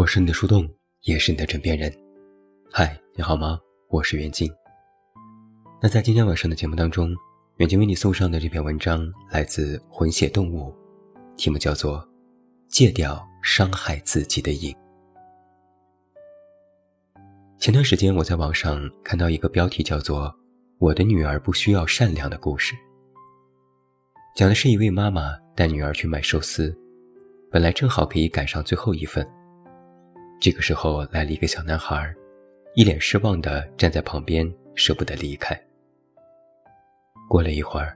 我是你的树洞，也是你的枕边人。嗨，你好吗？我是袁静。那在今天晚上的节目当中，袁静为你送上的这篇文章来自《混血动物》，题目叫做《戒掉伤害自己的瘾》。前段时间我在网上看到一个标题叫做《我的女儿不需要善良》的故事，讲的是一位妈妈带女儿去买寿司，本来正好可以赶上最后一份。这个时候来了一个小男孩，一脸失望地站在旁边，舍不得离开。过了一会儿，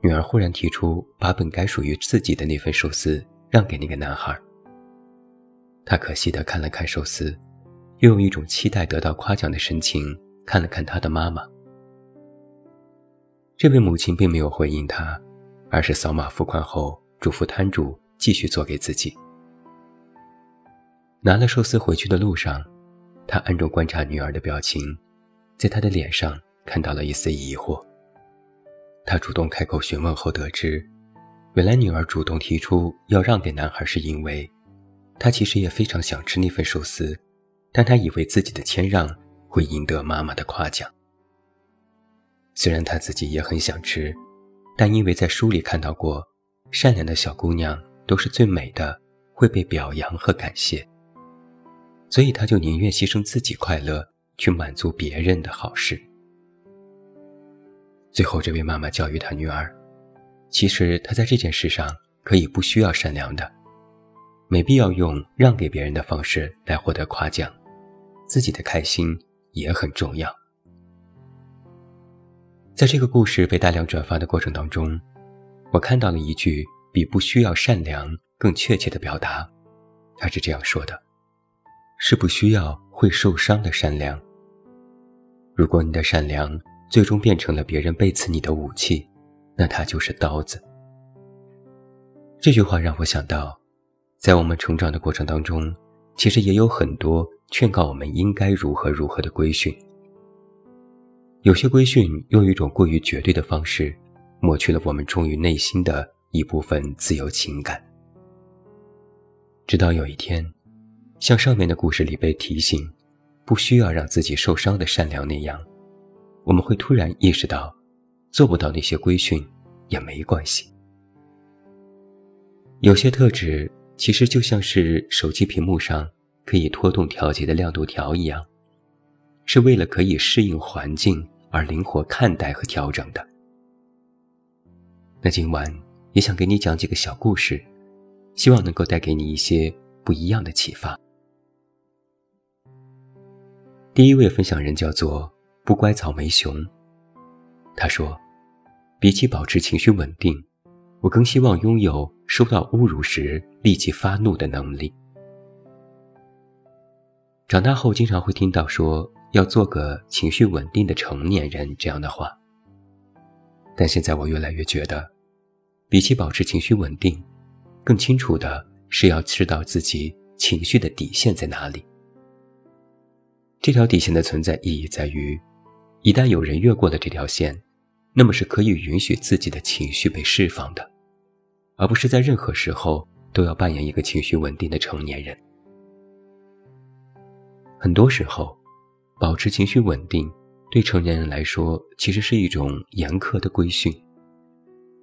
女儿忽然提出把本该属于自己的那份寿司让给那个男孩。他可惜地看了看寿司，又用一种期待得到夸奖的神情看了看他的妈妈。这位母亲并没有回应他，而是扫码付款后嘱咐摊主继续做给自己。拿了寿司回去的路上，他暗中观察女儿的表情，在她的脸上看到了一丝疑惑。他主动开口询问后得知，原来女儿主动提出要让给男孩，是因为，她其实也非常想吃那份寿司，但她以为自己的谦让会赢得妈妈的夸奖。虽然她自己也很想吃，但因为在书里看到过，善良的小姑娘都是最美的，会被表扬和感谢。所以，他就宁愿牺牲自己快乐，去满足别人的好事。最后，这位妈妈教育她女儿：“其实她在这件事上可以不需要善良的，没必要用让给别人的方式来获得夸奖，自己的开心也很重要。”在这个故事被大量转发的过程当中，我看到了一句比“不需要善良”更确切的表达，他是这样说的。是不需要会受伤的善良。如果你的善良最终变成了别人背刺你的武器，那它就是刀子。这句话让我想到，在我们成长的过程当中，其实也有很多劝告我们应该如何如何的规训。有些规训用一种过于绝对的方式，抹去了我们忠于内心的一部分自由情感。直到有一天。像上面的故事里被提醒，不需要让自己受伤的善良那样，我们会突然意识到，做不到那些规训也没关系。有些特质其实就像是手机屏幕上可以拖动调节的亮度条一样，是为了可以适应环境而灵活看待和调整的。那今晚也想给你讲几个小故事，希望能够带给你一些不一样的启发。第一位分享人叫做不乖草莓熊。他说：“比起保持情绪稳定，我更希望拥有受到侮辱时立即发怒的能力。长大后经常会听到说要做个情绪稳定的成年人这样的话，但现在我越来越觉得，比起保持情绪稳定，更清楚的是要知道自己情绪的底线在哪里。”这条底线的存在意义在于，一旦有人越过了这条线，那么是可以允许自己的情绪被释放的，而不是在任何时候都要扮演一个情绪稳定的成年人。很多时候，保持情绪稳定对成年人来说其实是一种严苛的规训，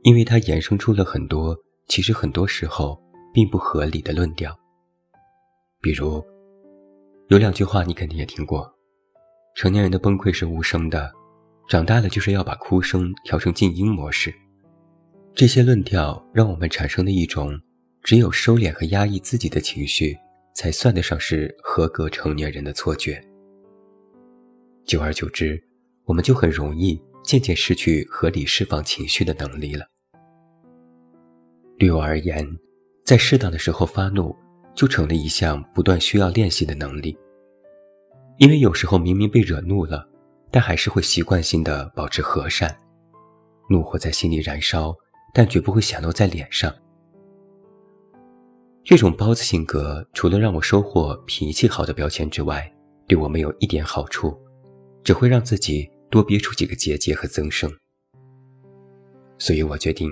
因为它衍生出了很多其实很多时候并不合理的论调，比如。有两句话你肯定也听过：成年人的崩溃是无声的，长大了就是要把哭声调成静音模式。这些论调让我们产生了一种只有收敛和压抑自己的情绪，才算得上是合格成年人的错觉。久而久之，我们就很容易渐渐失去合理释放情绪的能力了。对我而言，在适当的时候发怒。就成了一项不断需要练习的能力，因为有时候明明被惹怒了，但还是会习惯性的保持和善，怒火在心里燃烧，但绝不会显露在脸上。这种包子性格，除了让我收获脾气好的标签之外，对我没有一点好处，只会让自己多憋出几个结节和增生。所以我决定，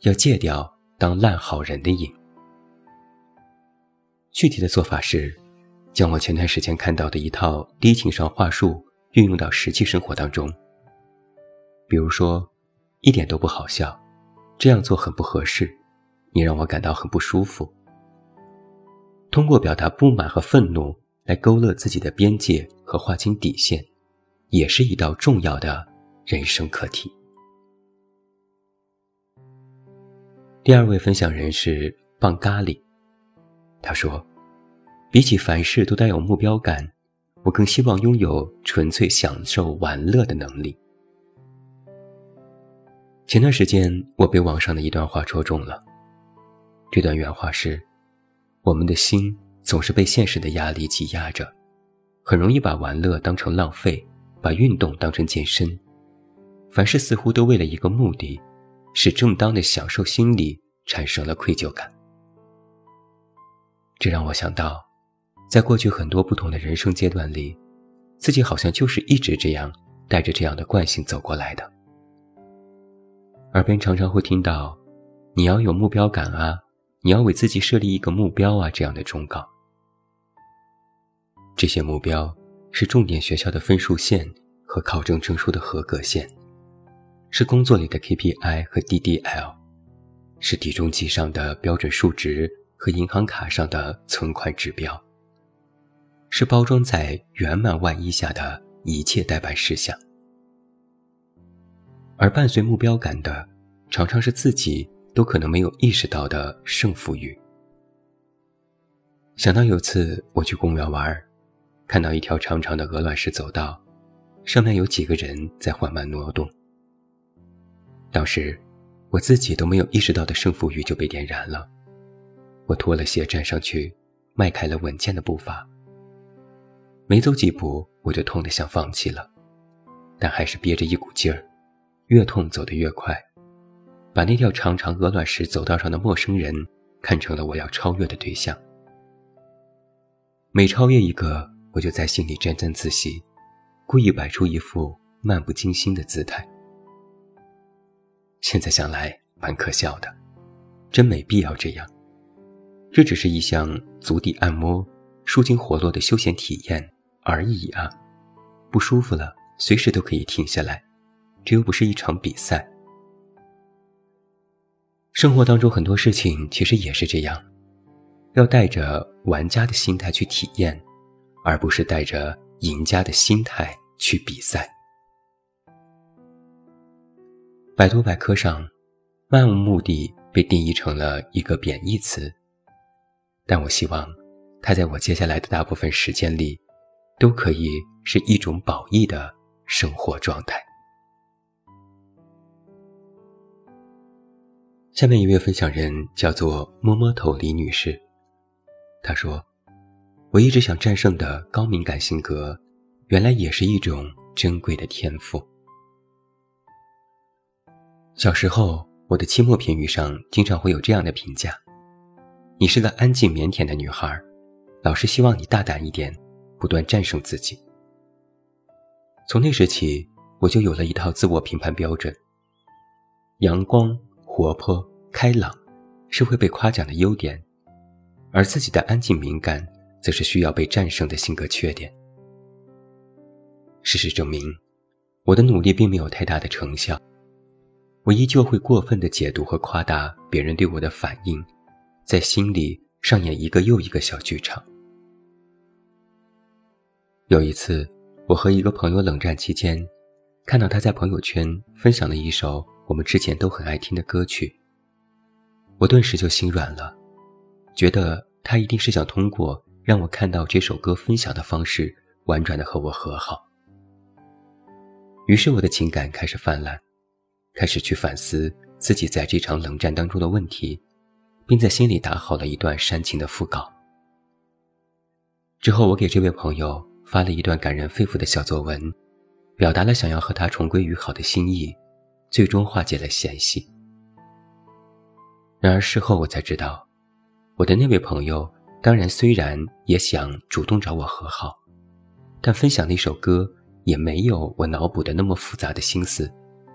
要戒掉当烂好人的瘾。具体的做法是，将我前段时间看到的一套低情商话术运用到实际生活当中。比如说，一点都不好笑，这样做很不合适，你让我感到很不舒服。通过表达不满和愤怒来勾勒自己的边界和划清底线，也是一道重要的人生课题。第二位分享人是棒咖喱，他说。比起凡事都带有目标感，我更希望拥有纯粹享受玩乐的能力。前段时间，我被网上的一段话戳中了。这段原话是：“我们的心总是被现实的压力挤压着，很容易把玩乐当成浪费，把运动当成健身，凡事似乎都为了一个目的，使正当的享受心理产生了愧疚感。”这让我想到。在过去很多不同的人生阶段里，自己好像就是一直这样带着这样的惯性走过来的。耳边常常会听到“你要有目标感啊，你要为自己设立一个目标啊”这样的忠告。这些目标是重点学校的分数线和考证证书的合格线，是工作里的 KPI 和 DDL，是体重计上的标准数值和银行卡上的存款指标。是包装在圆满万一下的一切代办事项，而伴随目标感的，常常是自己都可能没有意识到的胜负欲。想到有次我去公园玩，看到一条长长的鹅卵石走道，上面有几个人在缓慢挪动。当时我自己都没有意识到的胜负欲就被点燃了，我脱了鞋站上去，迈开了稳健的步伐。没走几步，我就痛得想放弃了，但还是憋着一股劲儿，越痛走得越快，把那条长长鹅卵石走道上的陌生人看成了我要超越的对象。每超越一个，我就在心里沾沾自喜，故意摆出一副漫不经心的姿态。现在想来蛮可笑的，真没必要这样。这只是一项足底按摩、舒筋活络的休闲体验。而已啊，不舒服了，随时都可以停下来。这又不是一场比赛。生活当中很多事情其实也是这样，要带着玩家的心态去体验，而不是带着赢家的心态去比赛。百度百科上，漫无目的被定义成了一个贬义词，但我希望它在我接下来的大部分时间里。都可以是一种褒义的生活状态。下面一位分享人叫做摸摸头李女士，她说：“我一直想战胜的高敏感性格，原来也是一种珍贵的天赋。小时候，我的期末评语上经常会有这样的评价：你是个安静腼腆的女孩，老师希望你大胆一点。”不断战胜自己。从那时起，我就有了一套自我评判标准：阳光、活泼、开朗，是会被夸奖的优点；而自己的安静、敏感，则是需要被战胜的性格缺点。事实证明，我的努力并没有太大的成效，我依旧会过分的解读和夸大别人对我的反应，在心里上演一个又一个小剧场。有一次，我和一个朋友冷战期间，看到他在朋友圈分享了一首我们之前都很爱听的歌曲，我顿时就心软了，觉得他一定是想通过让我看到这首歌分享的方式，婉转的和我和好。于是我的情感开始泛滥，开始去反思自己在这场冷战当中的问题，并在心里打好了一段煽情的副稿。之后，我给这位朋友。发了一段感人肺腑的小作文，表达了想要和他重归于好的心意，最终化解了嫌隙。然而事后我才知道，我的那位朋友当然虽然也想主动找我和好，但分享那首歌也没有我脑补的那么复杂的心思，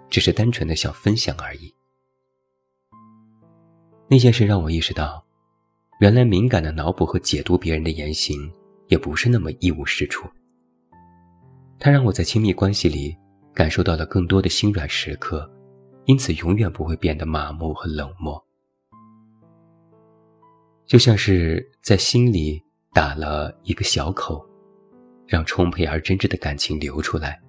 只是单纯的想分享而已。那件事让我意识到，原来敏感的脑补和解读别人的言行。也不是那么一无是处。它让我在亲密关系里感受到了更多的心软时刻，因此永远不会变得麻木和冷漠。就像是在心里打了一个小口，让充沛而真挚的感情流出来，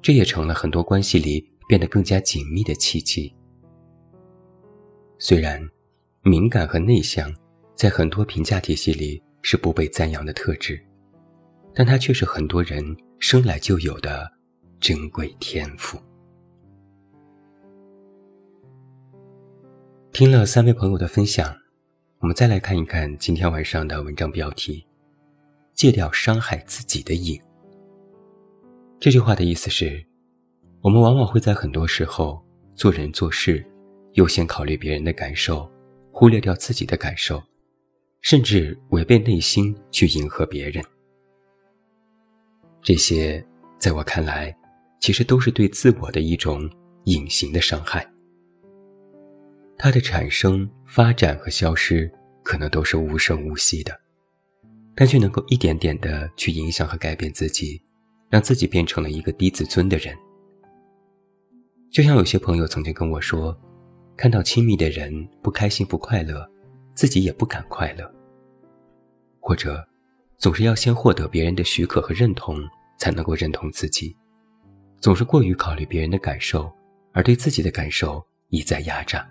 这也成了很多关系里变得更加紧密的契机。虽然敏感和内向在很多评价体系里是不被赞扬的特质，但它却是很多人生来就有的珍贵天赋。听了三位朋友的分享。我们再来看一看今天晚上的文章标题：“戒掉伤害自己的瘾。”这句话的意思是，我们往往会在很多时候做人做事，优先考虑别人的感受，忽略掉自己的感受，甚至违背内心去迎合别人。这些在我看来，其实都是对自我的一种隐形的伤害。它的产生、发展和消失，可能都是无声无息的，但却能够一点点的去影响和改变自己，让自己变成了一个低自尊的人。就像有些朋友曾经跟我说，看到亲密的人不开心不快乐，自己也不敢快乐；或者，总是要先获得别人的许可和认同，才能够认同自己，总是过于考虑别人的感受，而对自己的感受一再压榨。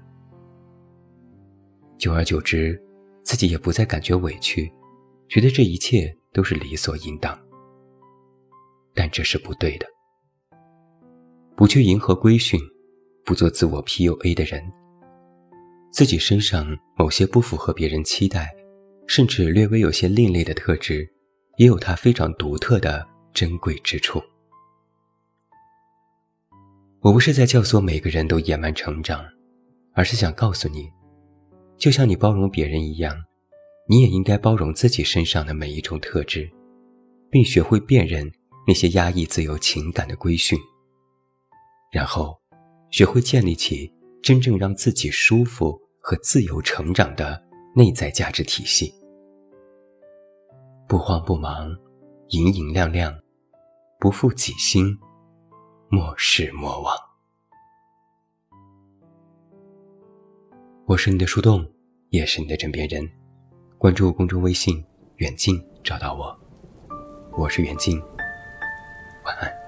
久而久之，自己也不再感觉委屈，觉得这一切都是理所应当。但这是不对的。不去迎合规训，不做自我 PUA 的人，自己身上某些不符合别人期待，甚至略微有些另类的特质，也有它非常独特的珍贵之处。我不是在教唆每个人都野蛮成长，而是想告诉你。就像你包容别人一样，你也应该包容自己身上的每一种特质，并学会辨认那些压抑自由情感的规训，然后学会建立起真正让自己舒服和自由成长的内在价值体系。不慌不忙，隐隐亮亮，不负己心，莫失莫忘。我是你的树洞，也是你的枕边人。关注公众微信“远近”，找到我。我是远近，晚安。